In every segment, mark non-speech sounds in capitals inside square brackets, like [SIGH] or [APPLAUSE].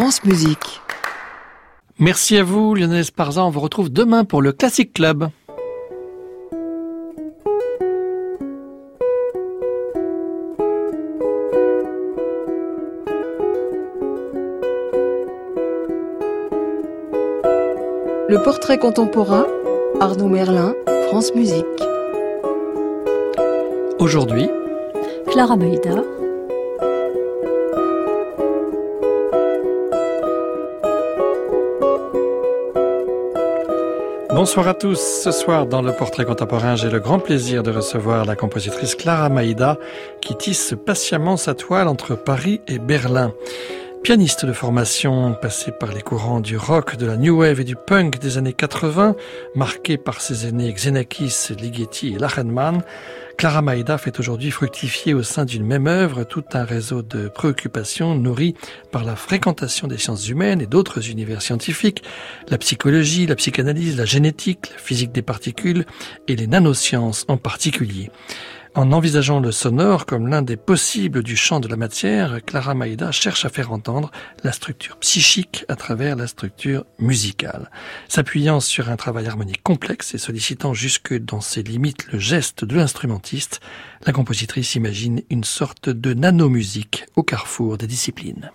France Musique. Merci à vous, Lionel Esparza. On vous retrouve demain pour le Classic Club. Le portrait contemporain, Arnaud Merlin, France Musique. Aujourd'hui, Clara Maïda. Bonsoir à tous. Ce soir, dans le portrait contemporain, j'ai le grand plaisir de recevoir la compositrice Clara Maïda qui tisse patiemment sa toile entre Paris et Berlin. Pianiste de formation, passée par les courants du rock, de la new wave et du punk des années 80, marquée par ses aînés Xenakis, Ligeti et Lachenmann, Clara Maïda fait aujourd'hui fructifier au sein d'une même œuvre tout un réseau de préoccupations nourries par la fréquentation des sciences humaines et d'autres univers scientifiques, la psychologie, la psychanalyse, la génétique, la physique des particules et les nanosciences en particulier. En envisageant le sonore comme l'un des possibles du champ de la matière, Clara Maïda cherche à faire entendre la structure psychique à travers la structure musicale. S'appuyant sur un travail harmonique complexe et sollicitant jusque dans ses limites le geste de l'instrumentiste, la compositrice imagine une sorte de nanomusique au carrefour des disciplines.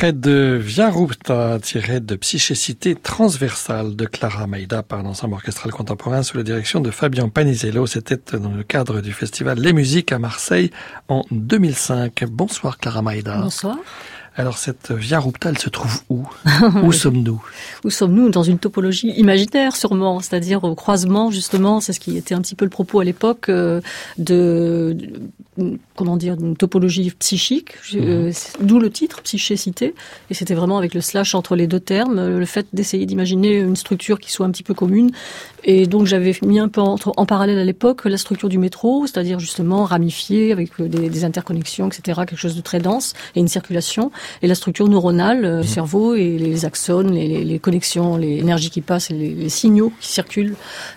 Extrait de Via Rupta tiré de Psychécité transversale de Clara Maïda par l'ensemble orchestral contemporain sous la direction de Fabien Panizello. C'était dans le cadre du festival Les Musiques à Marseille en 2005. Bonsoir Clara Maïda. Bonsoir. Alors cette Via Rupta, elle se trouve où? [LAUGHS] Où sommes-nous? Où sommes-nous? Dans une topologie imaginaire sûrement, c'est-à-dire au croisement justement, c'est ce qui était un petit peu le propos à l'époque euh, de, comment dire d'une topologie psychique, euh, mhm. d'où le titre psychécité et c'était vraiment avec le slash entre les deux termes, le fait d'essayer d'imaginer une structure qui soit un petit peu commune et donc j'avais mis un peu en, en parallèle à l'époque la structure du métro, c'est-à-dire justement ramifiée avec euh, des, des, interconnexions, etc., quelque chose de très dense et une circulation, et la structure neuronale euh, du cerveau et les axones, les, les connexions, l'énergie qui passe, les, les, signaux qui circulent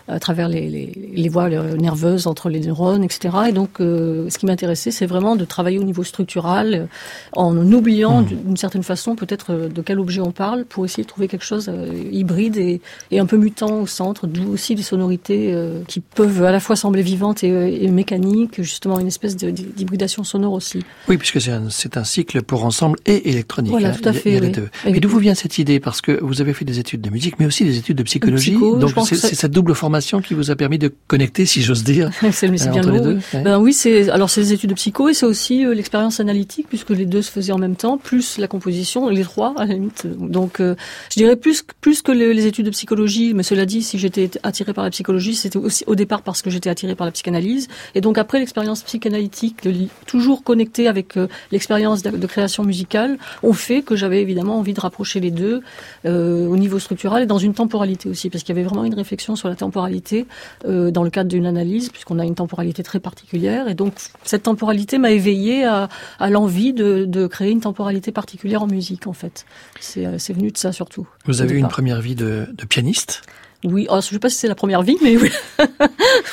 à travers les, les voies nerveuses entre les neurones, etc. Et donc euh, ce qui m'intéressait, c'est vraiment de travailler au niveau structural, en oubliant mmh. d'une certaine façon peut-être de quel objet on parle, pour essayer de trouver quelque chose hybride et, et un peu mutant au centre, d'où aussi des sonorités euh, qui peuvent à la fois sembler vivantes et, et mécaniques, justement une espèce d'hybridation sonore aussi. Oui, puisque c'est un, un, cycle pour ensemble et électronique. Voilà, hein. tout à fait. Et d'où vous vient cette idée? Parce que vous avez fait des études de musique, mais aussi des études de psychologie. donc c'est cette double formation qui vous a permis de connecter, si j'ose dire, [LAUGHS] c'est bien les deux. Ben oui, c'est alors c'est des études de psycho et c'est aussi euh, l'expérience analytique, puisque les deux se faisaient en même temps, plus la composition, les trois à la limite. Donc euh, je dirais plus plus que les, études de psychologie, mais cela dit, si j'étais attirée par la psychologie, c'était aussi au départ parce que j'étais attirée par la psychanalyse. Et donc après l'expérience psychanalytique, toujours connectée avec euh, l'expérience de, création musicale, ont fait que j'avais évidemment envie de rapprocher les deux au niveau structural et dans une temporalité aussi, parce qu'il y avait vraiment une réflexion sur la temporalité dans le cadre d'une analyse, puisqu'on a une temporalité très particulière. Et donc cette temporalité m'a éveillé à, à l'envie de, de, créer une temporalité particulière en musique, en fait. C'est euh, venu de ça surtout. Vous avez eu une première vie de, de pianiste? Oui, oh, je ne sais pas si c'est la première vie, mais [LAUGHS] oui.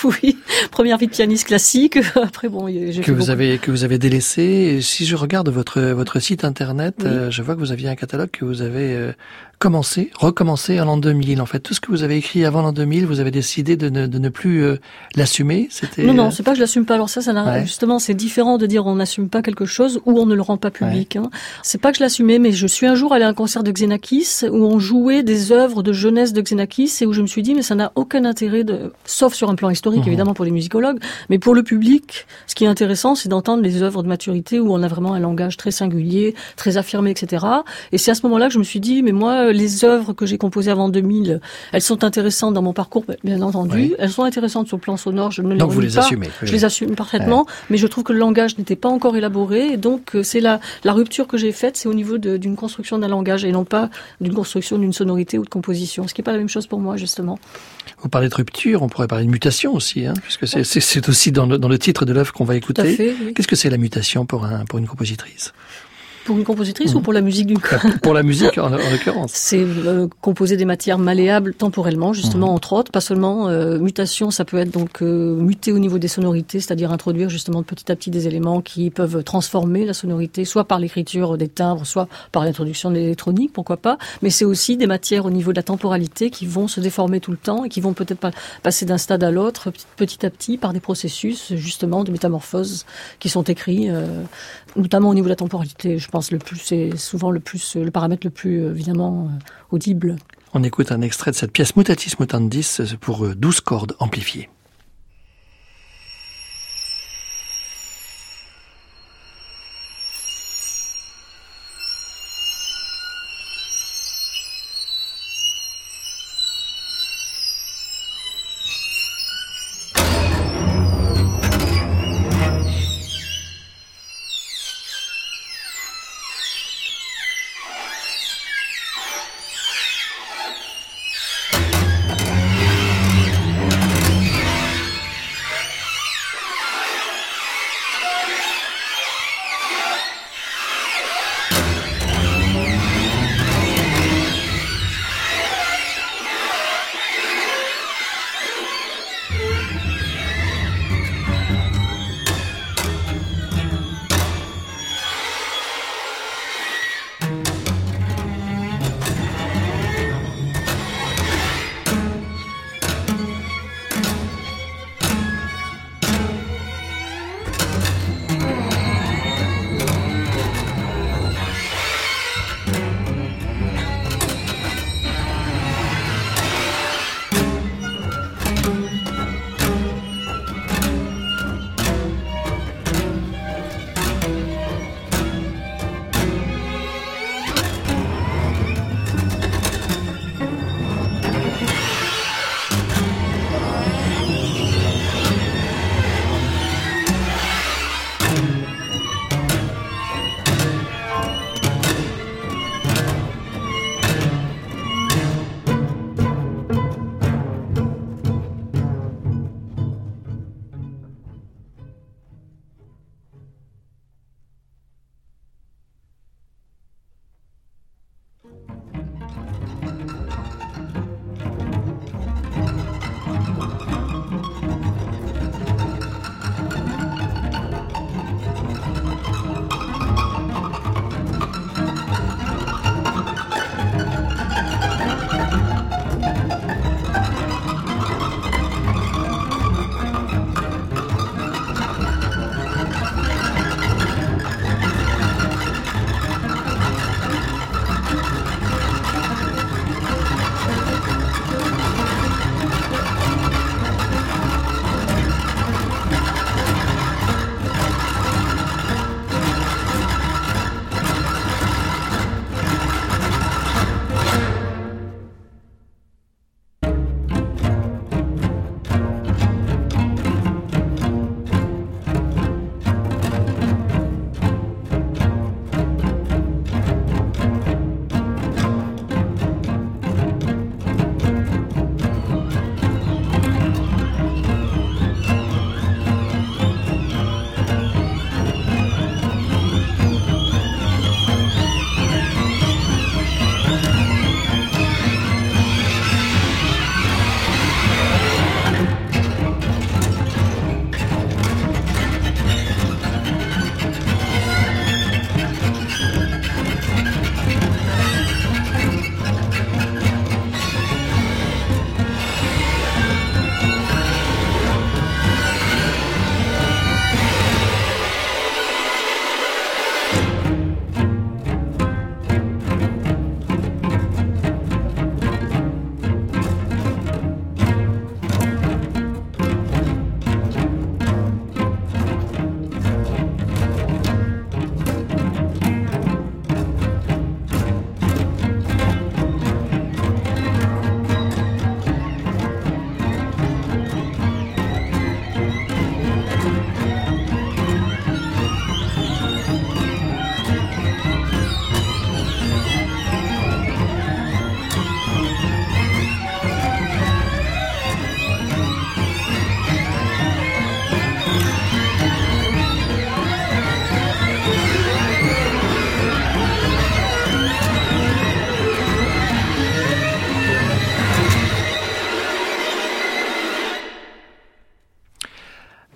oui, première vie de pianiste classique. [LAUGHS] Après, bon, que vous avez que vous avez délaissé. Si je regarde votre votre site internet, euh, je vois que vous aviez un catalogue que vous avez euh, commencer, recommencer en l'an 2000. En fait, tout ce que vous avez écrit avant l'an 2000, vous avez décidé de ne, de ne plus euh, l'assumer. C'était non, non, euh, c'est pas que je l'assume pas. Alors ça, ça ouais. justement, c'est différent de dire on n'assume pas quelque chose ou on ne le rend pas public. Ouais. Hein. C'est pas que je l'assumais, mais je suis un jour allé à un concert de Xenakis où on jouait des œuvres de jeunesse de Xenakis et où je me suis dit mais ça n'a aucun intérêt de, sauf sur un plan historique mmh. évidemment pour les musicologues, mais pour le public, ce qui est intéressant, c'est d'entendre les œuvres de maturité où on a vraiment un langage très singulier, très affirmé, etc. Et c'est à ce moment-là que je me suis dit mais moi les œuvres que j'ai composées avant 2000, elles sont intéressantes dans mon parcours, bien entendu. Oui. Elles sont intéressantes sur le plan sonore. Je ne donc vous les pas. assumez. Oui. Je les assume parfaitement, ouais. mais je trouve que le langage n'était pas encore élaboré. Et donc euh, c'est la, la rupture que j'ai faite, c'est au niveau d'une construction d'un langage et non pas d'une construction d'une sonorité ou de composition, ce qui n'est pas la même chose pour moi justement. Vous parlez de rupture, on pourrait parler de mutation aussi, hein, puisque c'est aussi dans le, dans le titre de l'œuvre qu'on va écouter. Oui. Qu'est-ce que c'est la mutation pour, un, pour une compositrice? Pour une compositrice mmh. ou pour la musique d'une Pour la musique en, en l'occurrence. C'est euh, composer des matières malléables temporellement, justement mmh. entre autres, pas seulement euh, mutation, ça peut être donc euh, muter au niveau des sonorités, c'est-à-dire introduire justement petit à petit des éléments qui peuvent transformer la sonorité, soit par l'écriture des timbres, soit par l'introduction de l'électronique, pourquoi pas. Mais c'est aussi des matières au niveau de la temporalité qui vont se déformer tout le temps et qui vont peut-être pas passer d'un stade à l'autre petit à petit par des processus justement de métamorphose qui sont écrits, euh, notamment au niveau de la temporalité. Je pense le plus, c'est souvent le plus, le paramètre le plus évidemment euh, audible. On écoute un extrait de cette pièce Mutatis Mutandis pour 12 euh, cordes amplifiées.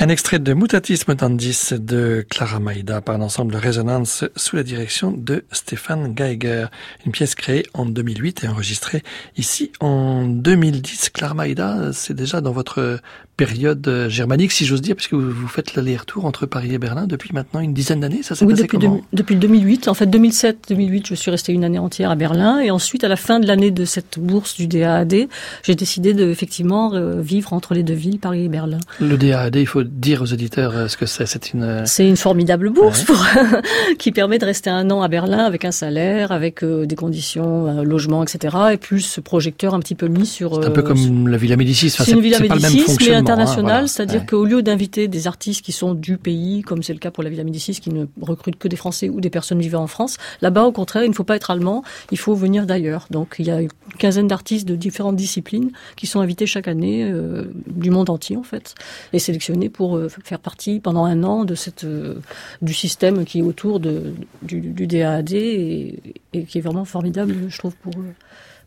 Un extrait de Mutatisme Tandis de Clara Maïda par l'ensemble Résonance sous la direction de Stéphane Geiger. Une pièce créée en 2008 et enregistrée ici en 2010. Clara Maïda, c'est déjà dans votre période germanique, si j'ose dire, puisque vous, faites l'aller-retour entre Paris et Berlin depuis maintenant une dizaine d'années. Ça s'est oui, passé depuis, comment depuis 2008. En fait, 2007-2008, je suis restée une année entière à Berlin. Et ensuite, à la fin de l'année de cette bourse du DAAD, j'ai décidé de effectivement euh, vivre entre les deux villes, Paris et Berlin. Le DAAD, il faut dire aux auditeurs euh, ce que c'est. C'est une... C'est une formidable bourse pour, [LAUGHS] qui permet de rester un an à Berlin avec un salaire, avec des conditions, logement, etc. Et plus ce projecteur un petit peu mis sur... C'est un peu comme la Villa Médicis. Enfin, c'est une Villa Médicis, mais Hein, international, c'est-à-dire qu'au lieu d'inviter des artistes qui sont du pays, comme c'est le cas pour la Villa Médicis, qui ne recrute que des Français ou des personnes vivant en France, là-bas, au contraire, il ne faut pas être allemand, il faut venir d'ailleurs. Donc, il y a une quinzaine d'artistes de différentes disciplines qui sont invités chaque année euh, du monde entier, en fait, et sélectionnés pour euh, faire partie pendant un an de cette euh, du système qui est autour de, du, du DAAD et, qui est vraiment formidable, je trouve, pour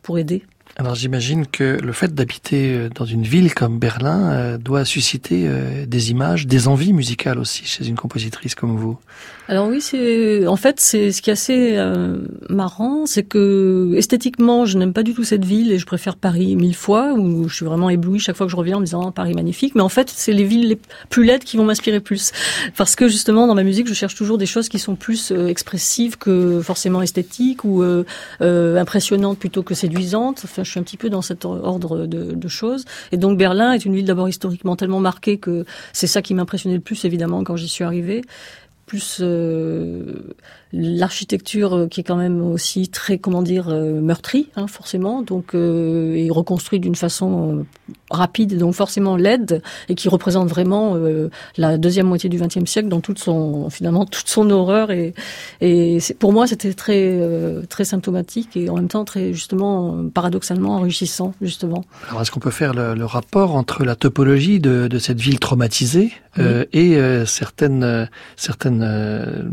pour aider. Alors j'imagine que le fait d'habiter euh, dans une ville comme Berlin euh, doit susciter euh, des images, des envies musicales aussi chez une compositrice comme vous. Alors oui, c'est en fait c'est ce qui est assez euh, marrant, c'est que esthétiquement, je n'aime pas du tout cette ville et je préfère Paris mille fois où je suis vraiment éblouie chaque fois que je reviens en me disant oh, Paris magnifique, mais en fait, c'est les villes les plus laides qui vont m'inspirer plus. Parce que justement dans ma musique, je cherche toujours des choses qui sont plus euh, expressives que forcément esthétiques ou euh, impressionnantes plutôt que séduisantes. Enfin, je suis un petit peu dans cet ordre de, de choses. Et donc Berlin est une ville d'abord historiquement tellement marquée que c'est ça qui m'impressionnait le plus évidemment quand j'y suis arrivée plus euh, l'architecture euh, qui est quand même aussi très, comment dire, euh, meurtrie, hein, forcément, donc euh, et reconstruite d'une façon rapide, donc forcément laide, et qui représente vraiment la deuxième moitié du XXe siècle dans toute son, finalement, [LAUGHS] toute son horreur. Et, et pour moi, c'était très, très symptomatique et en même temps très, justement, paradoxalement enrichissant, justement. Alors, est-ce qu'on peut faire le, le, rapport entre la topologie de, de cette ville traumatisée et certaines, certaines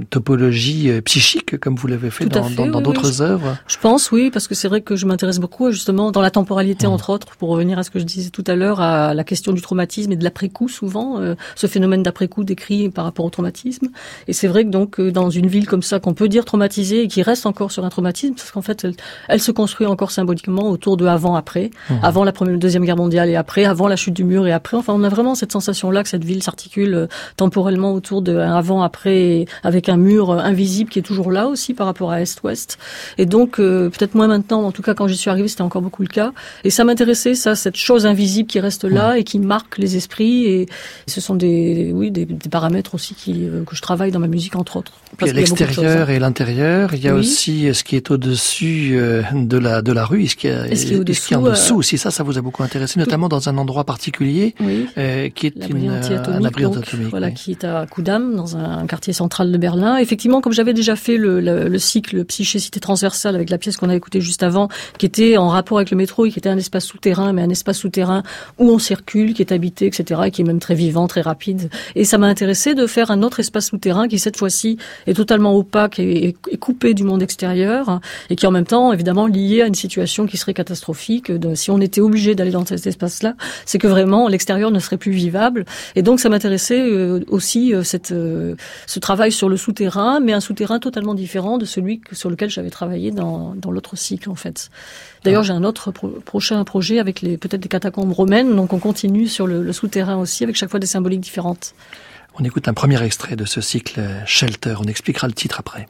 topologies psychique, comme vous l'avez fait dans d'autres œuvres Je pense, oui, parce que c'est vrai que je m'intéresse beaucoup justement dans la temporalité, mmh. entre autres, pour revenir à ce que je disais tout à l'heure, à la question du traumatisme et de l'après-coup, souvent, euh, ce phénomène d'après-coup décrit par rapport au traumatisme. Et c'est vrai que donc, euh, dans une ville comme ça, qu'on peut dire traumatisée et qui reste encore sur un traumatisme, parce qu'en fait, elle, se construit encore symboliquement autour de avant-après, mmh. avant la première, deuxième guerre mondiale et après, avant la chute du mur et après. Enfin, on a vraiment cette sensation-là que cette ville s'articule euh, temporellement autour d'un avant-après, avec un mur invisible qui est toujours là aussi par rapport à Est-Ouest. Et donc, euh, peut-être moins maintenant, en tout cas quand j'y suis arrivée, c'était encore beaucoup le cas. Et ça m'intéressait, ça, cette chose invisible qui reste là et qui marque les esprits. Et ce sont des, oui, des, paramètres aussi qui, euh, que je travaille dans ma musique, entre autres. il y a l'extérieur et l'intérieur. Il y a aussi euh, ce qui est au-dessus de la, de la rue, ce qui, est, ce qui est, au-dessous, en dessous aussi? Ça, ça vous a beaucoup intéressé, notamment dans un endroit particulier qui est une, un abri atomique. Voilà, qui est à Kudam, dans un quartier central de Berlin. Effectivement, comme j'avais déjà fait le, le, cycle psyché-cité transversale avec la pièce qu'on a écoutée juste avant, qui était en rapport avec le métro et qui était un espace souterrain, mais un espace souterrain où on circule, qui est habité, etc., et qui est même très vivant, très rapide. Et ça m'a intéressé de faire un autre espace souterrain qui, cette fois-ci, est totalement opaque et, coupé du monde extérieur, et qui, en même temps, évidemment, lié à une situation qui serait catastrophique. De, si on était obligé d'aller dans cet espace-là, c'est que vraiment, l'extérieur ne serait plus vivable. Et donc, ça m'intéressait euh, aussi euh, cette, euh, travail sur le souterrain, mais un souterrain totalement différent de celui sur lequel j'avais travaillé dans, dans l'autre cycle en fait. D'ailleurs, ah. j'ai un autre prochain projet avec les peut-être des catacombes romaines, donc on continue sur le, le souterrain aussi avec chaque fois des symboliques différentes. On écoute un premier extrait de ce cycle Shelter. On expliquera le titre après.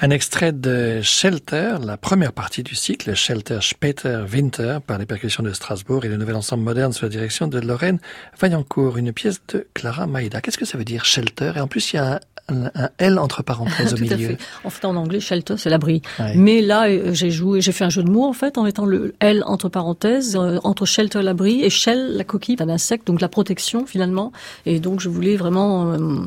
Un extrait de Shelter, la première partie du cycle, Shelter Später Winter, par les percussions de Strasbourg et le nouvel ensemble moderne sous la direction de Lorraine Vaillancourt, une pièce de Clara Maïda. Qu'est-ce que ça veut dire Shelter? Et en plus, il y a un, un, L entre parenthèses [LAUGHS] au Tout à milieu. fait. En fait, en anglais, shelter, c'est l'abri. Ouais. Mais là, euh, j'ai joué, j'ai fait un jeu de mots en fait en mettant le L entre parenthèses euh, entre shelter, l'abri et shell, la coquille d'un insecte, donc la protection finalement. Et donc, je voulais vraiment euh,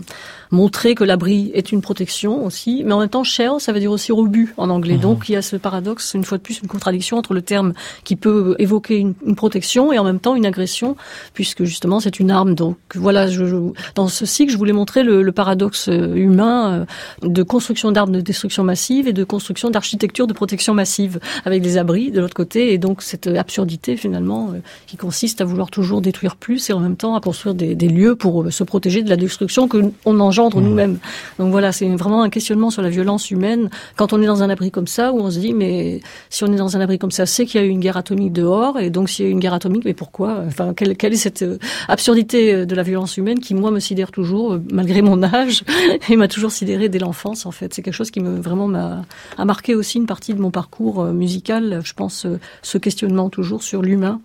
montrer que l'abri est une protection aussi, mais en même temps, shell, ça veut dire aussi rebut en anglais. Mhm. Donc, il y a ce paradoxe, une fois de plus, une contradiction entre le terme qui peut évoquer une, une protection et en même temps une agression, puisque justement, c'est une arme. Donc, voilà, je, je- dans ce cycle, je voulais montrer le, le paradoxe euh, humain euh, de construction d'armes de destruction massive et de construction d'architecture de protection massive, avec des abris de l'autre côté, et donc cette absurdité finalement euh, qui consiste à vouloir toujours détruire plus et en même temps à construire des, des lieux pour se protéger de la destruction que on engendre nous-mêmes. Donc voilà, c'est vraiment un questionnement sur la violence humaine quand on est dans un abri comme ça, où on se dit mais si on est dans un abri comme ça, c'est qu'il y a eu une guerre atomique dehors, et donc s'il y a eu une guerre atomique, mais pourquoi? Enfin, quelle, quelle est cette euh, absurdité euh, de la violence humaine qui moi me sidère toujours, euh, malgré mon [LAUGHS] âge, et m'a toujours sidéré dès l'enfance en fait. C'est quelque chose qui me vraiment m'a a marqué aussi une partie de mon parcours musical. Je pense ce questionnement toujours sur l'humain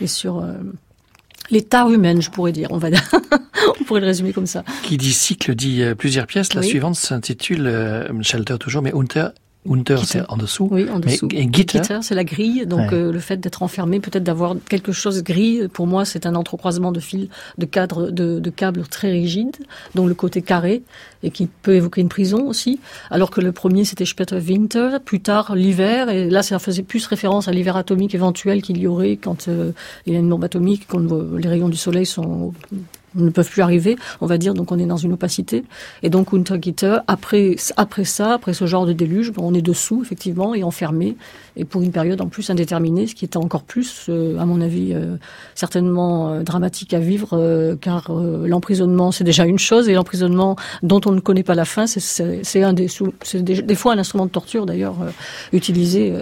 et sur euh, l'état humain, je pourrais dire. On va [LAUGHS] on pourrait le résumer comme ça. Qui dit cycle dit euh, plusieurs pièces. La Oui. suivante s'intitule euh, Shelter toujours, mais Unter, Unter c'est en dessous. Oui, en Mais- dessous. et Gitter Gitter, c'est la grille. Donc Ouais. euh, le fait d'être enfermé, peut-être d'avoir quelque chose gris, pour moi, c'est un entrecroisement de fils, de cadres, de, de câbles très rigides, dont le côté carré et qui peut évoquer une prison aussi. Alors que le premier, c'était Später Winter, plus tard l'hiver, et là, ça faisait plus référence à l'hiver atomique éventuel qu'il y aurait quand euh, il y a une bombe atomique, quand euh, les rayons du soleil sont ne peuvent plus arriver, on va dire, donc on est dans une opacité. Et donc Untergitter, après, après ça, après ce genre de déluge, on est dessous, effectivement, et enfermé, et pour une période en plus indéterminée, ce qui était encore plus, euh, à mon avis, euh, certainement euh, dramatique à vivre, euh, car euh, l'emprisonnement, c'est déjà une chose, et l'emprisonnement dont on ne connaît pas la fin, c'est- un des, des, des fois un instrument de torture, d'ailleurs, euh, utilisé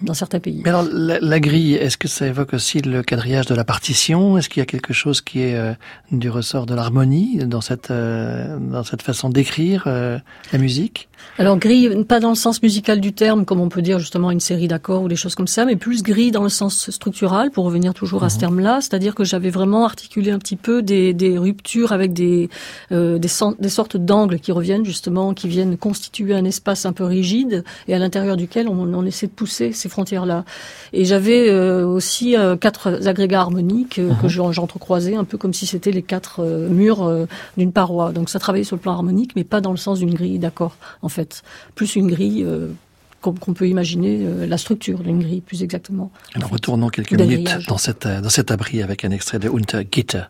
dans certains pays. Mais alors, la, la grille, est-ce que ça évoque aussi le quadrillage de la partition? Est-ce qu'il y a quelque chose qui est euh, du ressort de l'harmonie dans cette euh, dans cette façon d'écrire euh, la musique? Alors grille, pas dans le sens musical du terme, comme on peut dire justement une série d'accords ou des choses comme ça, mais plus grille dans le sens structural, pour revenir toujours à ce terme-là, c'est-à-dire que j'avais vraiment articulé un petit peu des, des ruptures avec des, euh, des, des sortes d'angles qui reviennent justement, qui viennent constituer un espace un peu rigide et à l'intérieur duquel on, on essaie de pousser ces frontières-là. Et j'avais euh, aussi euh, quatre agrégats harmoniques euh, que j'en- j'entrecroisais un peu comme si c'était les quatre euh, murs d'une paroi. Donc ça travaillait sur le plan harmonique, mais pas dans le sens d'une grille d'accords, en fait. Plus une grille qu'on peut imaginer, la structure d'une grille, plus exactement. Alors retournons quelques minutes dans cette dans cet abri avec un extrait de Unter Gitter.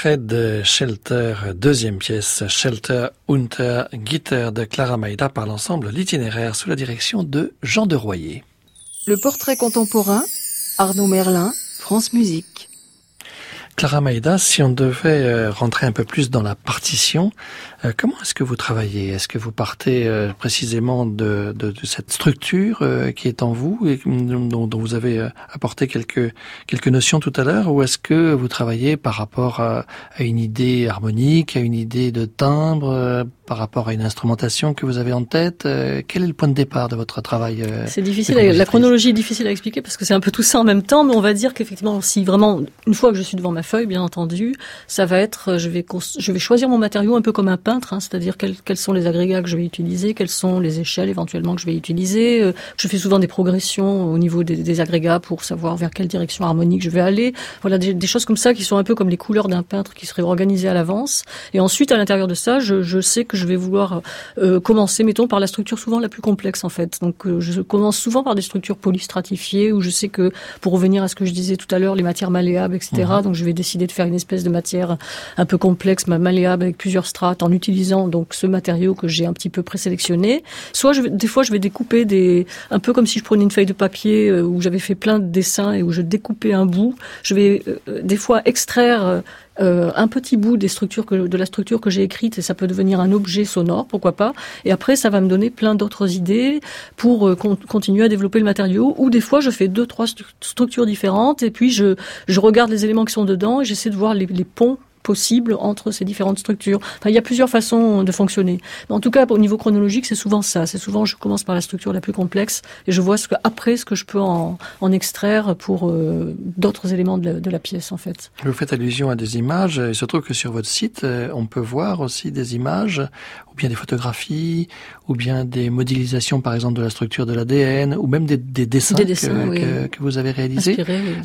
Extrait de Shelter, deuxième pièce, Shelter Unter Gitter de Clara Maïda par l'ensemble L'itinéraire sous la direction de Jean de Royer. Le portrait contemporain, Arnaud Merlin, France Musique. Clara Maïda, si on devait euh, rentrer un peu plus dans la partition, euh, comment est-ce que vous travaillez? Est-ce que vous partez euh, précisément de, de, de, cette structure qui est en vous et dont, dont vous avez apporté quelques quelques notions tout à l'heure, ou est-ce que vous travaillez par rapport à, à, une idée harmonique, à une idée de timbre, par rapport à une instrumentation que vous avez en tête Quel est le point de départ de votre travail C'est difficile. La chronologie est difficile à expliquer parce que c'est un peu tout ça en même temps, mais on va dire qu'effectivement, si vraiment une fois que je suis devant ma feuille, bien entendu, ça va être, je vais, je vais choisir mon matériau un peu comme un peintre, hein, c'est-à-dire quels, quels, sont les agrégats que je vais utiliser, quelles sont les échelles éventuellement que je vais utiliser. Euh, je fais souvent des progressions au niveau des, des, agrégats pour savoir vers quelle direction harmonique je vais aller. Voilà, des, des, choses comme ça qui sont un peu comme les couleurs d'un peintre qui seraient organisées à l'avance. Et ensuite, à l'intérieur de ça, je, je, sais que je vais vouloir euh, commencer, mettons, par la structure souvent la plus complexe en fait. Donc, euh, je commence souvent par des structures polystratifiées où je sais que, pour revenir à ce que je disais tout à l'heure, les matières malléables, etc. Mhm. Donc, je vais décider de faire une espèce de matière un peu complexe, malléable avec plusieurs strates, en utilisant donc ce matériau que j'ai un petit peu présélectionné. Soit je, des fois je vais découper des, un peu comme si je prenais une feuille de papier euh, où j'avais fait plein de dessins et où je découpais un bout. Je vais euh, des fois extraire euh, un petit bout des structures que, de la structure que j'ai écrite et ça peut devenir un objet sonore, pourquoi pas. Et après, ça va me donner plein d'autres idées pour euh, continuer à développer le matériau. Ou des fois, je fais deux, trois structures différentes et puis je, je regarde les éléments qui sont dedans et j'essaie de voir les, les ponts possible entre ces différentes structures. Enfin, il y a plusieurs façons de fonctionner. En tout cas, au niveau chronologique, c'est souvent ça. C'est souvent, je commence par la structure la plus complexe et je vois ce que, après ce que je peux en, extraire pour euh, d'autres éléments de la, de la, pièce, en fait. Vous faites allusion à des images. Il se trouve que sur votre site, euh, on peut voir aussi des images, bien des photographies, ou bien des modélisations, par exemple, de la structure de l'ADN, ou même des, des dessins, des dessins que, oui. que, que, vous avez réalisés.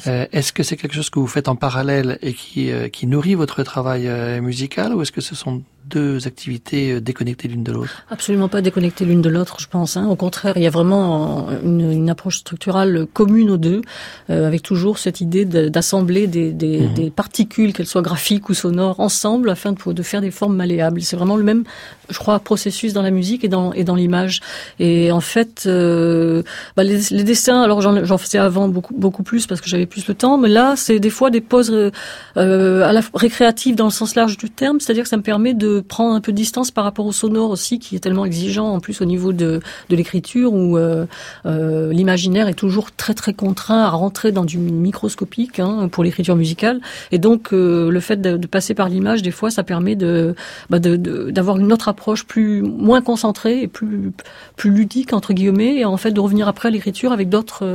Euh, Est-ce que c'est quelque chose que vous faites en parallèle et qui, euh, qui nourrit votre travail euh, musical ou est-ce que ce sont deux activités euh, déconnectées l'une de l'autre Absolument pas déconnectées l'une de l'autre, je pense. Hein. Au contraire, il y a vraiment une, une approche structurale commune aux deux, euh, avec toujours cette idée d'assembler des, des, mmh. des, particules, qu'elles soient graphiques ou sonores, ensemble afin de, de faire des formes malléables. C'est vraiment le même, je crois, processus dans la musique et dans, et dans l'image. Et en fait, euh, bah les, les, dessins, alors j'en faisais avant beaucoup, beaucoup plus parce que j'avais plus le temps, mais là, c'est des fois des euh, à la récréatives dans le sens large du terme, c'est-à-dire que ça me permet de prendre un peu de distance par rapport au sonore aussi, qui est tellement exigeant en plus au niveau de, de l'écriture, où euh, euh, l'imaginaire est toujours très très contraint à rentrer dans du microscopique hein, pour l'écriture musicale. Et donc euh, le fait de, de, passer par l'image, des fois, ça permet de bah d'avoir une autre approche plus moins concentrée et plus plus ludique entre guillemets, et en fait de revenir après à l'écriture avec d'autres,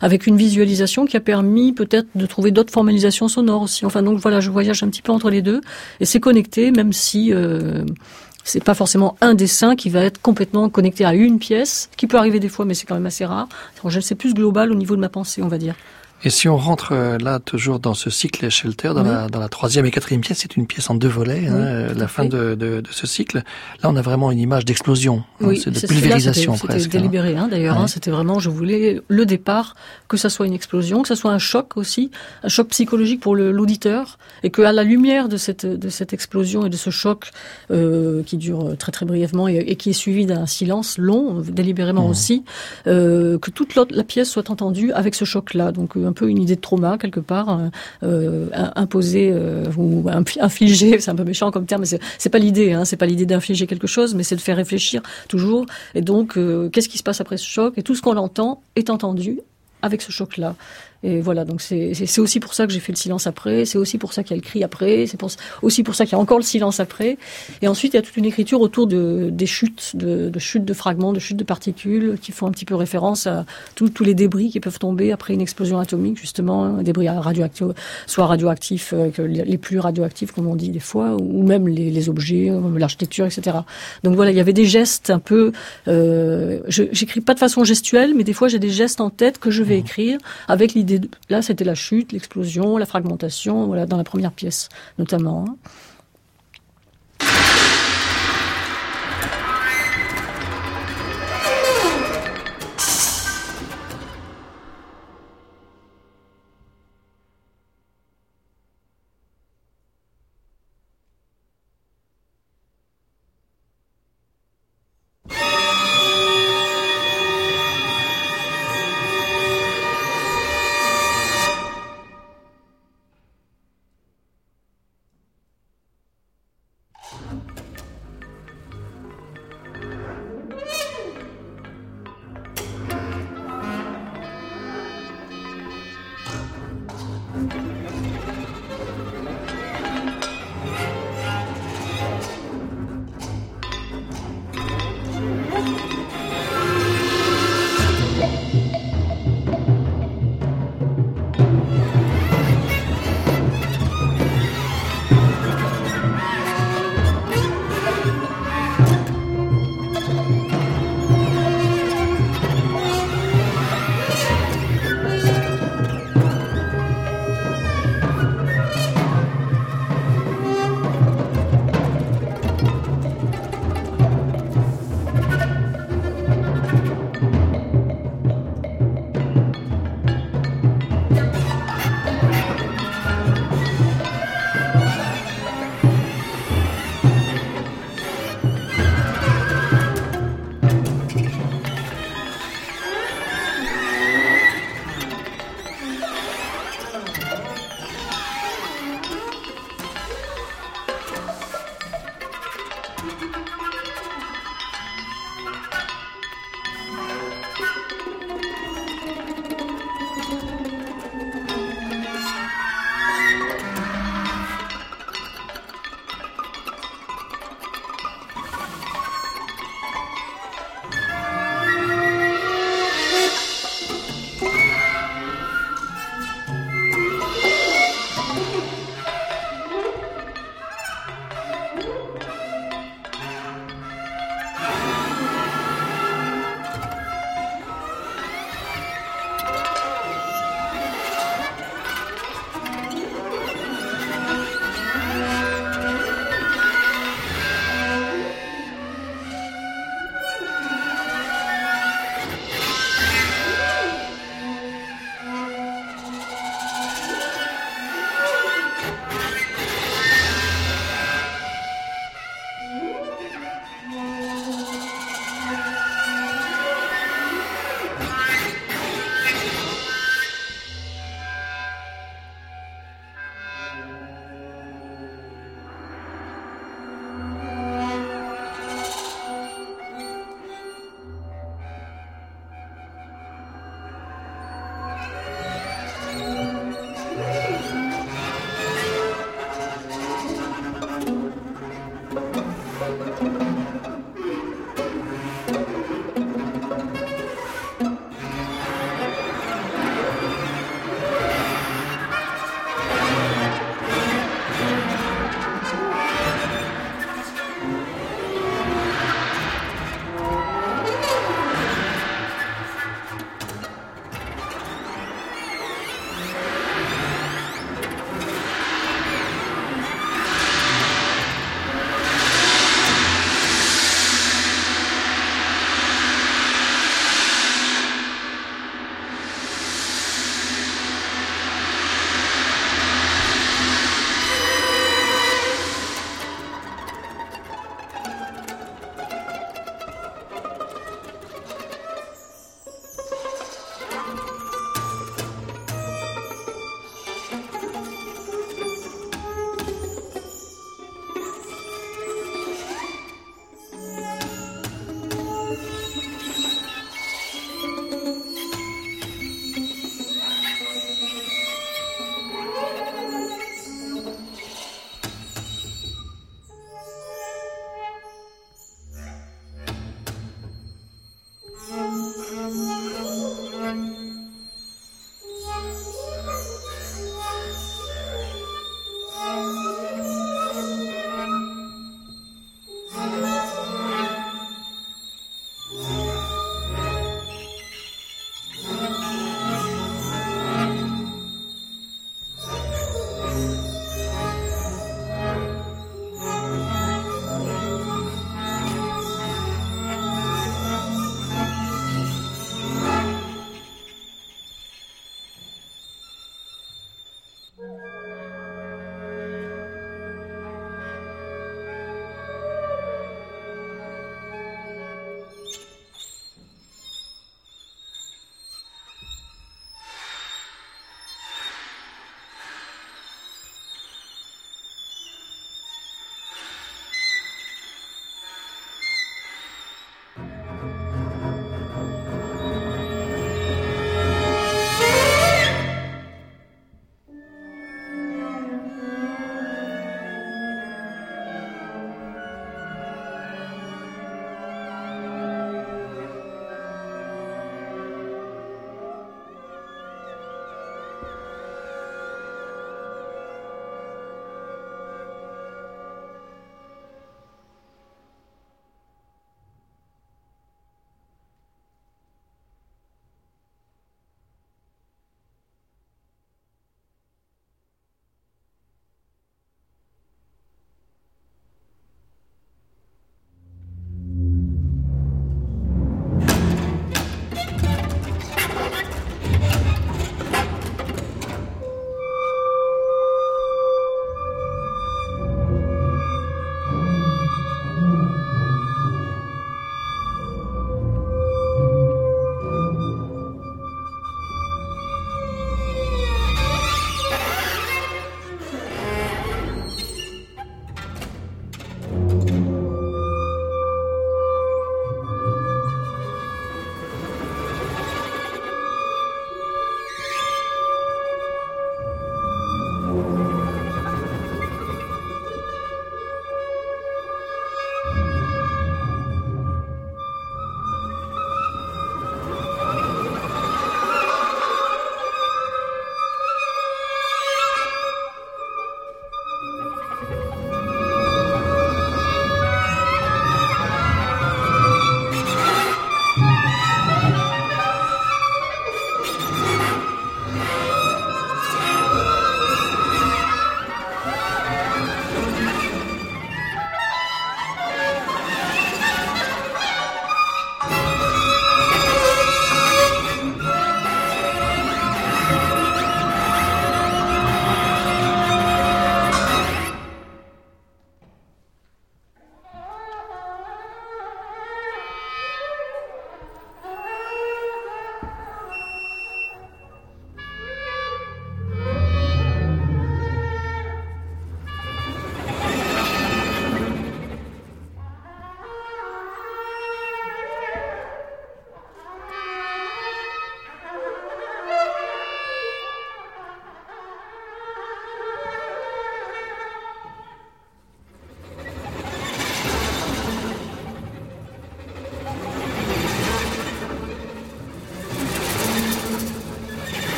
avec une visualisation qui a permis peut-être de trouver d'autres formalisations sonores aussi. Enfin donc voilà, je voyage un petit peu entre les deux, et c'est connecté, même si euh, c'est pas forcément un dessin qui va être complètement connecté à une pièce, qui peut arriver des fois, mais c'est quand même assez rare. C'est plus global au niveau de ma pensée, on va dire. Et si on rentre euh, là toujours dans ce cycle Shelter, dans, oui. la, dans la troisième et quatrième pièce, c'est une pièce en deux volets, oui, hein, la fin de, de, de, ce cycle. Là, on a vraiment une image d'explosion, oui, hein, de pulvérisation. C'était délibéré hein, d'ailleurs. Ouais. c'était vraiment, je voulais le départ que ça soit une explosion, que ça soit un choc aussi, un choc psychologique pour l'auditeur, et que à la lumière de cette de cette explosion et de ce choc euh, qui dure très très brièvement et, et qui est suivi d'un silence long, délibérément mmh. aussi, euh, que toute la pièce soit entendue avec ce choc-là. Donc un peu une idée de trauma quelque part euh, imposée euh, ou infligée. [LAUGHS] C'est un peu méchant comme terme, mais c'est pas l'idée. Hein, c'est pas l'idée d'infliger quelque chose, mais c'est de faire réfléchir toujours. Et donc, euh, qu'est-ce qui se passe après ce choc? Et tout ce qu'on entend est entendu avec ce choc-là. Et voilà, donc c'est aussi pour ça que j'ai fait le silence après, c'est aussi pour ça qu'il y a le cri après, c'est aussi pour ça qu'il y a encore le silence après. Et ensuite, il y a toute une écriture autour de, des chutes, de, de chutes de fragments, de chutes de particules, qui font un petit peu référence à tous les débris qui peuvent tomber après une explosion atomique, justement, débris radioactifs, soit radioactifs, euh, les plus radioactifs, comme on dit des fois, ou même les, les objets, euh, l'architecture, etc. Donc voilà, il y avait des gestes un peu... Euh, J'écris pas de façon gestuelle, mais des fois j'ai des gestes en tête que je vais écrire avec l'idée Là, c'était la chute, l'explosion, la fragmentation, voilà, dans la première pièce notamment.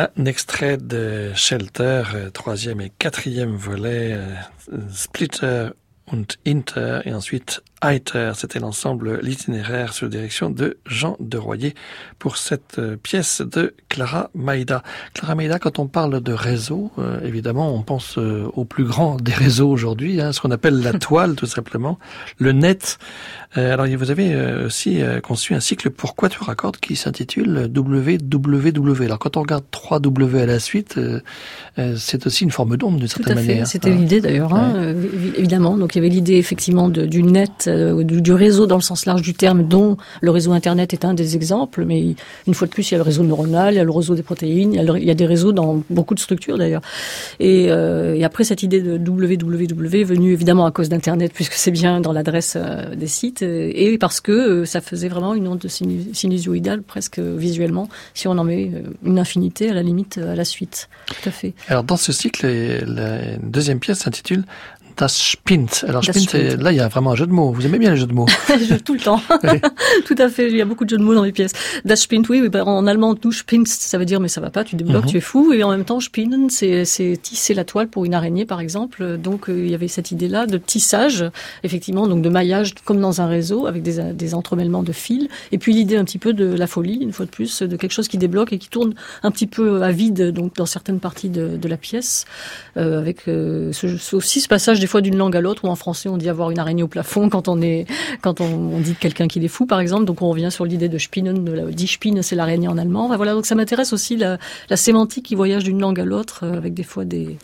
Un extrait de Shelter, euh, troisième et quatrième volet, euh, Splitter und Inter, et ensuite Eiter. C'était l'ensemble, l'itinéraire sous direction de Jean de Royer pour cette euh, pièce de Clara Maïda. Clara Maïda, quand on parle de réseau, euh, évidemment, on pense euh, au plus grand des réseaux aujourd'hui, hein, ce qu'on appelle la [LAUGHS] toile, tout simplement, le net. alors, vous avez aussi conçu un cycle pour Quatuor à cordes qui s'intitule WWW. Alors, quand on regarde 3 W à la suite, c'est aussi une forme d'onde d'une certaine manière. C'était l'idée d'ailleurs, hein, évidemment. Donc, il y avait l'idée effectivement de, du net euh, du, réseau dans le sens large du terme, dont le réseau Internet est un des exemples. Mais une fois de plus, il y a le réseau neuronal, il y a le réseau des protéines, il y a, des réseaux dans beaucoup de structures d'ailleurs. Et, euh, après cette idée de www venue évidemment à cause d'Internet, puisque c'est bien dans l'adresse euh, des sites, et parce que ça faisait vraiment une onde sinusoïdale presque visuellement, si on en met une infinité à la limite à la suite. Tout à fait. Alors dans ce cycle, la deuxième pièce s'intitule Das Spint. Alors Spint, là il y a vraiment un jeu de mots. Vous aimez bien les jeux de mots [LAUGHS] tout le temps. [LAUGHS] tout à fait. Il y a beaucoup de jeux de mots dans les pièces. Das Spint, oui. Bah, en allemand, du Spinst, ça veut dire mais ça va pas, tu débloques, mhm. tu es fou. Et en même temps, Spinnen, c'est tisser la toile pour une araignée, par exemple. Donc euh, il y avait cette idée-là de tissage, effectivement, donc de maillage comme dans un réseau avec des, des entremêlements de fils. Et puis l'idée un petit peu de la folie, une fois de plus, de quelque chose qui débloque et qui tourne un petit peu à vide, donc dans certaines parties de, de la pièce, euh, avec euh, ce, aussi ce passage des fois d'une langue à l'autre, ou en français on dit avoir une araignée au plafond quand on est, quand on, dit quelqu'un qu'il est fou, par exemple. Donc on revient sur l'idée de Spinnen, de la, die Spinne, c'est l'araignée en allemand. voilà, donc ça m'intéresse aussi la, la sémantique qui voyage d'une langue à l'autre, euh, avec des fois des,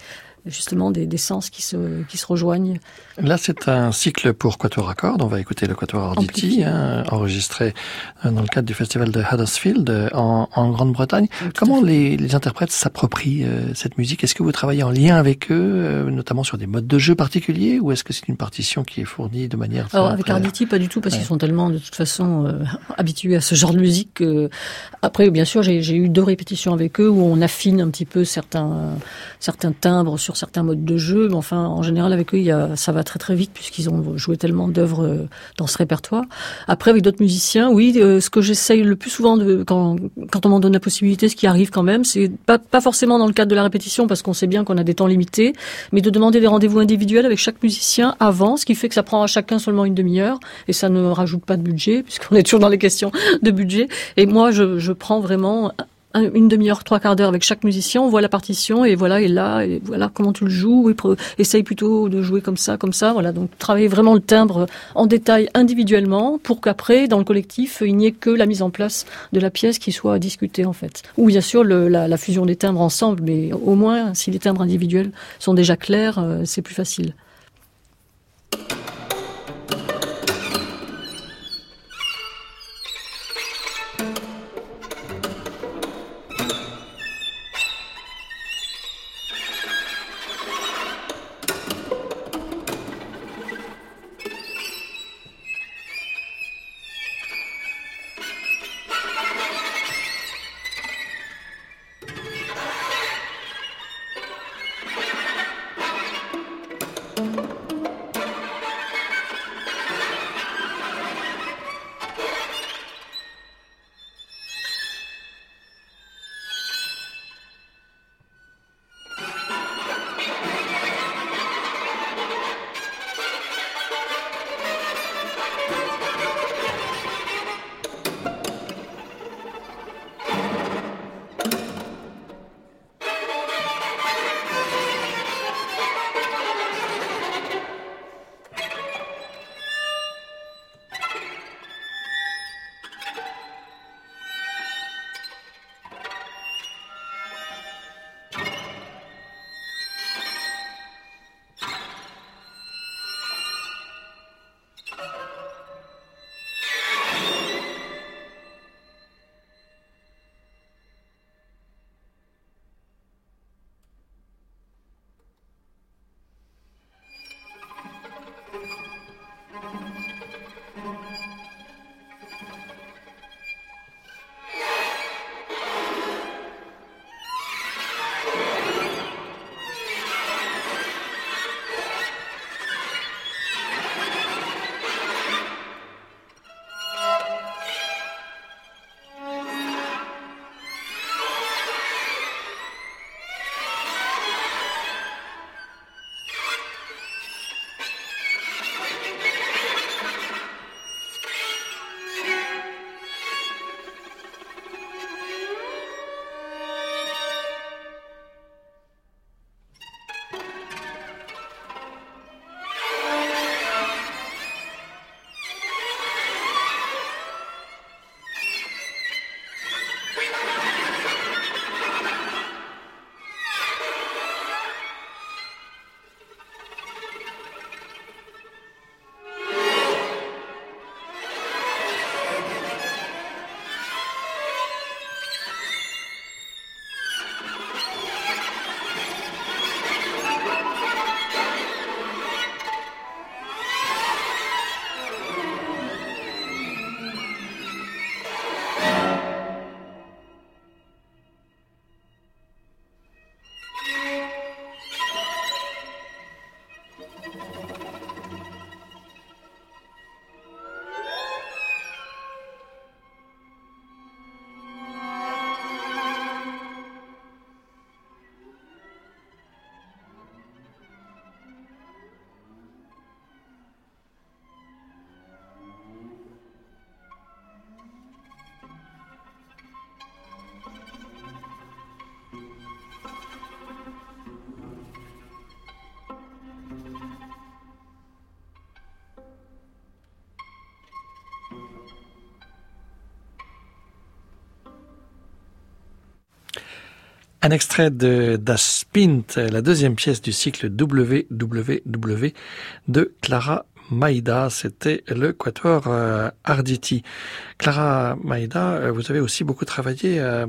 justement des, des, sens qui se, qui se rejoignent. Là, c'est un cycle pour quatuor à cordes. On va écouter le quatuor Arditi, hein, enregistré euh, dans le cadre du festival de Huddersfield euh, en, en Grande-Bretagne. Comment les, les, interprètes s'approprient euh, cette musique? Est-ce que vous travaillez en lien avec eux, notamment sur des modes de jeu particuliers, ou est-ce que c'est une partition qui est fournie de manière Alors avec Arditi, pas du tout, parce qu'ils sont tellement de toute façon habitués à ce genre de musique. Que... Après, bien sûr, j'ai eu deux répétitions avec eux où on affine un petit peu certains certains timbres sur certains modes de jeu, mais enfin, en général, avec eux, il y a, ça va très très vite puisqu'ils ont joué tellement d'œuvres euh, dans ce répertoire. Après, avec d'autres musiciens, oui, euh, ce que j'essaye le plus souvent de, quand, quand on m'en donne la possibilité, ce qui arrive quand même, c'est pas, pas forcément dans le cadre de la répétition parce qu'on sait bien qu'on a des temps limités, mais de demander des rendez-vous individuels avec chaque musicien avant, ce qui fait que ça prend à chacun seulement une demi-heure et ça ne rajoute pas de budget [LAUGHS] puisqu'on est toujours dans les questions de budget. Et moi, je, je prends vraiment une demi-heure, trois quarts d'heure avec chaque musicien, on voit la partition et voilà, et là, et voilà comment tu le joues, essaye plutôt de jouer comme ça, comme ça, voilà. Donc travailler vraiment le timbre en détail individuellement pour qu'après, dans le collectif, il n'y ait que la mise en place de la pièce qui soit discutée en fait. Ou bien sûr la, la, fusion des timbres ensemble, mais au moins si les timbres individuels sont déjà clairs, euh, c'est plus facile. Un extrait de Das Spint, la deuxième pièce du cycle WWW de Clara Maïda, c'était le Quatuor euh, Arditi. Clara Maïda, euh, vous avez aussi beaucoup travaillé euh,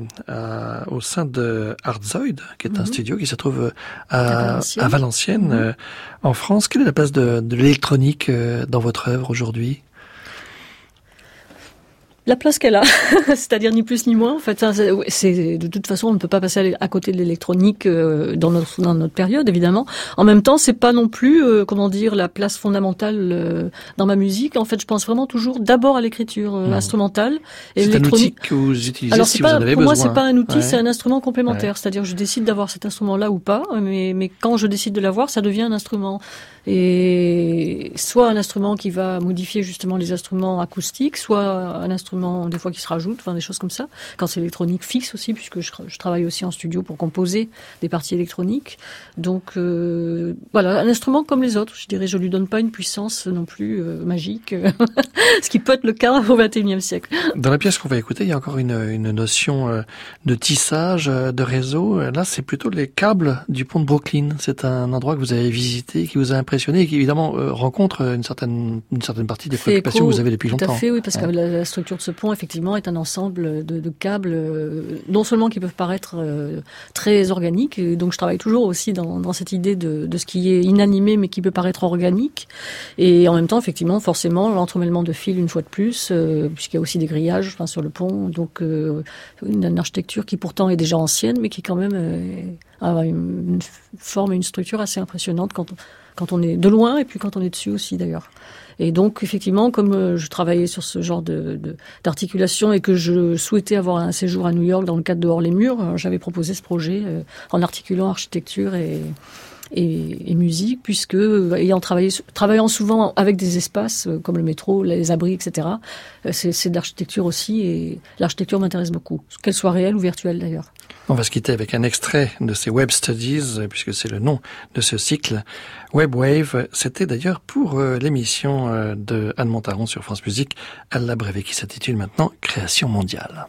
au sein de Artzoid, qui est un mhm. studio qui se trouve à, Valenciennes, mhm. en France. Quelle est la place de, de l'électronique dans votre œuvre aujourd'hui? La place qu'elle a, [LAUGHS] c'est-à-dire ni plus ni moins. En fait, c'est de toute façon, on ne peut pas passer à côté de l'électronique euh, dans notre dans notre période, évidemment. En même temps, c'est pas non plus, euh, comment dire, la place fondamentale euh, dans ma musique. En fait, je pense vraiment toujours d'abord à l'écriture instrumentale et l'électronique. C'est un outil que vous utilisez Alors, si pas, vous en avez pour moi, c'est pas un outil, c'est un instrument complémentaire. C'est-à-dire, je décide d'avoir cet instrument-là ou pas, mais mais quand je décide de l'avoir, ça devient un instrument et soit un instrument qui va modifier justement les instruments acoustiques, soit un instrument des fois qui se rajoute, enfin des choses comme ça. Quand c'est électronique fixe aussi, puisque je, travaille aussi en studio pour composer des parties électroniques. Donc euh, voilà, un instrument comme les autres. Je dirais, je lui donne pas une puissance non plus euh, magique, [LAUGHS] ce qui peut être le cas au XXIe siècle. Dans la pièce qu'on va écouter, il y a encore une, une notion euh, de tissage, de réseau. Là, c'est plutôt les câbles du pont de Brooklyn. C'est un endroit que vous avez visité, qui vous a impressionné et qui évidemment euh, rencontre une certaine, une certaine partie des préoccupations que vous avez depuis longtemps. Tout à fait, oui, parce que la, structure de ce pont, effectivement, est un ensemble de, de câbles, euh, non seulement qui peuvent paraître euh, très organiques, et donc je travaille toujours aussi dans, dans cette idée de, de, ce qui est inanimé mais qui peut paraître organique, et en même temps, effectivement, forcément, l'entremêlement de fils une fois de plus, puisqu'il y a aussi des grillages enfin, sur le pont, donc une, une, architecture qui pourtant est déjà ancienne, mais qui quand même a une, forme et une structure assez impressionnante quand on, quand on est de loin et puis quand on est dessus aussi d'ailleurs. Et donc effectivement, comme euh, je travaillais sur ce genre de d'articulation et que je souhaitais avoir un séjour à New York dans le cadre de Hors les murs, euh, j'avais proposé ce projet euh, en articulant architecture et, et, musique, puisque ayant travaillé, travaillant souvent avec des espaces comme le métro, les abris, etc. C'est de l'architecture aussi, et l'architecture m'intéresse beaucoup, qu'elle soit réelle ou virtuelle d'ailleurs. On va se quitter avec un extrait de ces Web Studies, puisque c'est le nom de ce cycle. WebWave, c'était d'ailleurs pour euh, l'émission euh, de Anne Montaron sur France Musique, Elle l'a brévé qui s'intitule maintenant Création mondiale.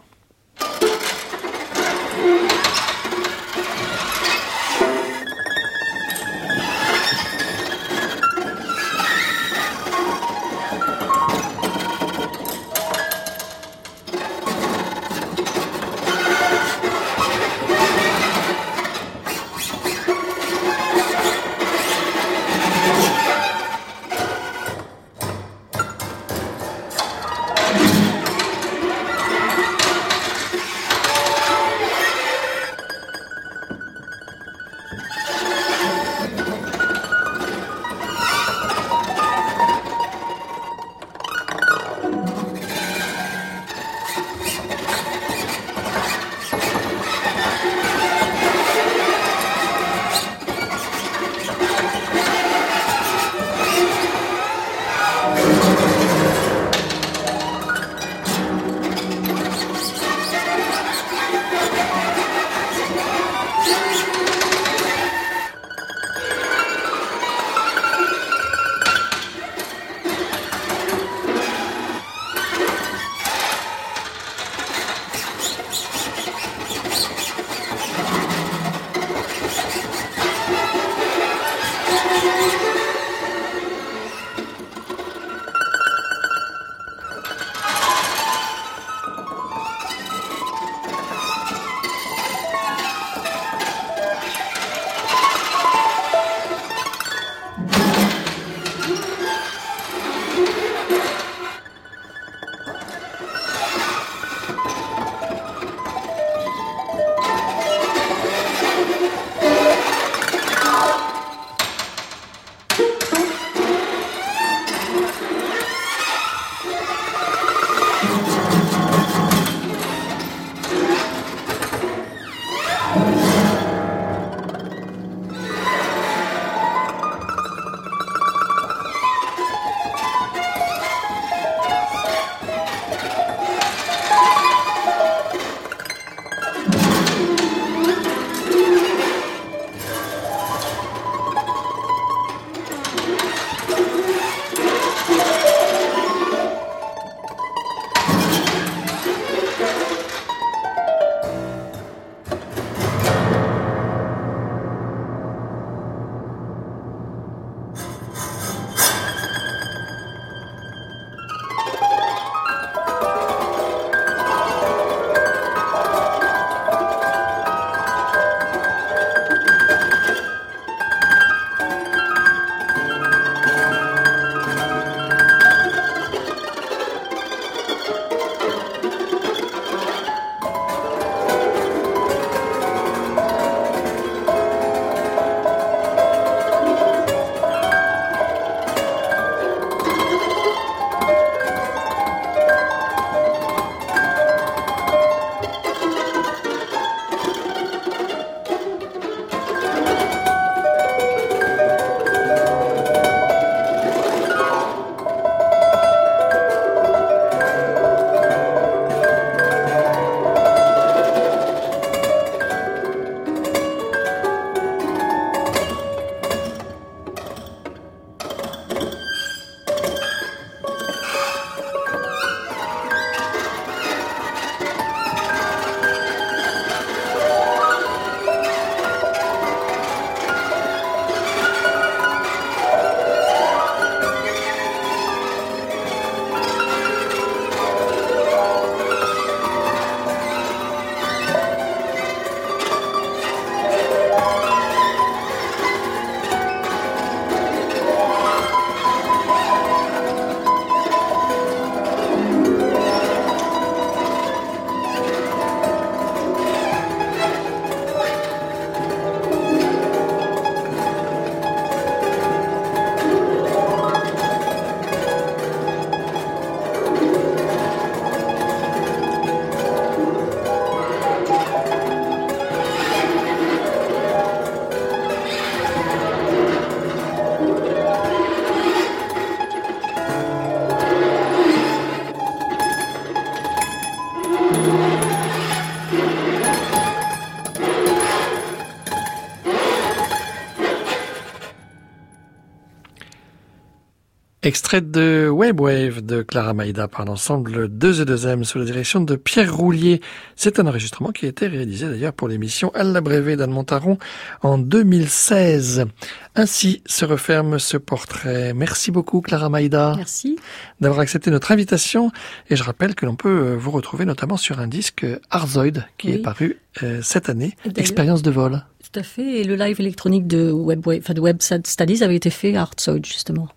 Extrait de Web Wave de Clara Maïda par l'ensemble 2 et 2M sous la direction de Pierre Roulier. C'est un enregistrement qui a été réalisé d'ailleurs pour l'émission À la Brévée d'Anne Montaron en 2016. Ainsi se referme ce portrait. Merci beaucoup Clara Maïda. Merci. D'avoir accepté notre invitation et je rappelle que l'on peut euh, vous retrouver notamment sur un disque Arzoid qui est paru euh, cette année, Expérience de vol. Tout à fait. Et le live électronique de Web, enfin de Web Studies avait été fait à Artsoid, justement.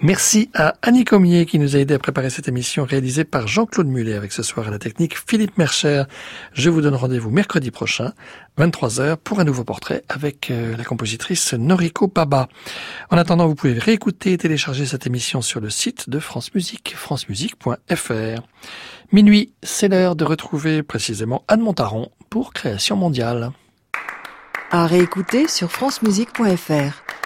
Merci à Annie Comier qui nous a aidé à préparer cette émission réalisée par Jean-Claude Mulet avec ce soir à la technique Philippe Mercher. Je vous donne rendez-vous mercredi prochain, 23h, pour un nouveau portrait avec euh, la compositrice Noriko Baba. En attendant, vous pouvez réécouter et télécharger cette émission sur le site de France Musique, francemusique.fr. Minuit, c'est l'heure de retrouver précisément Anne Montaron pour Création mondiale à réécouter sur francemusique.fr.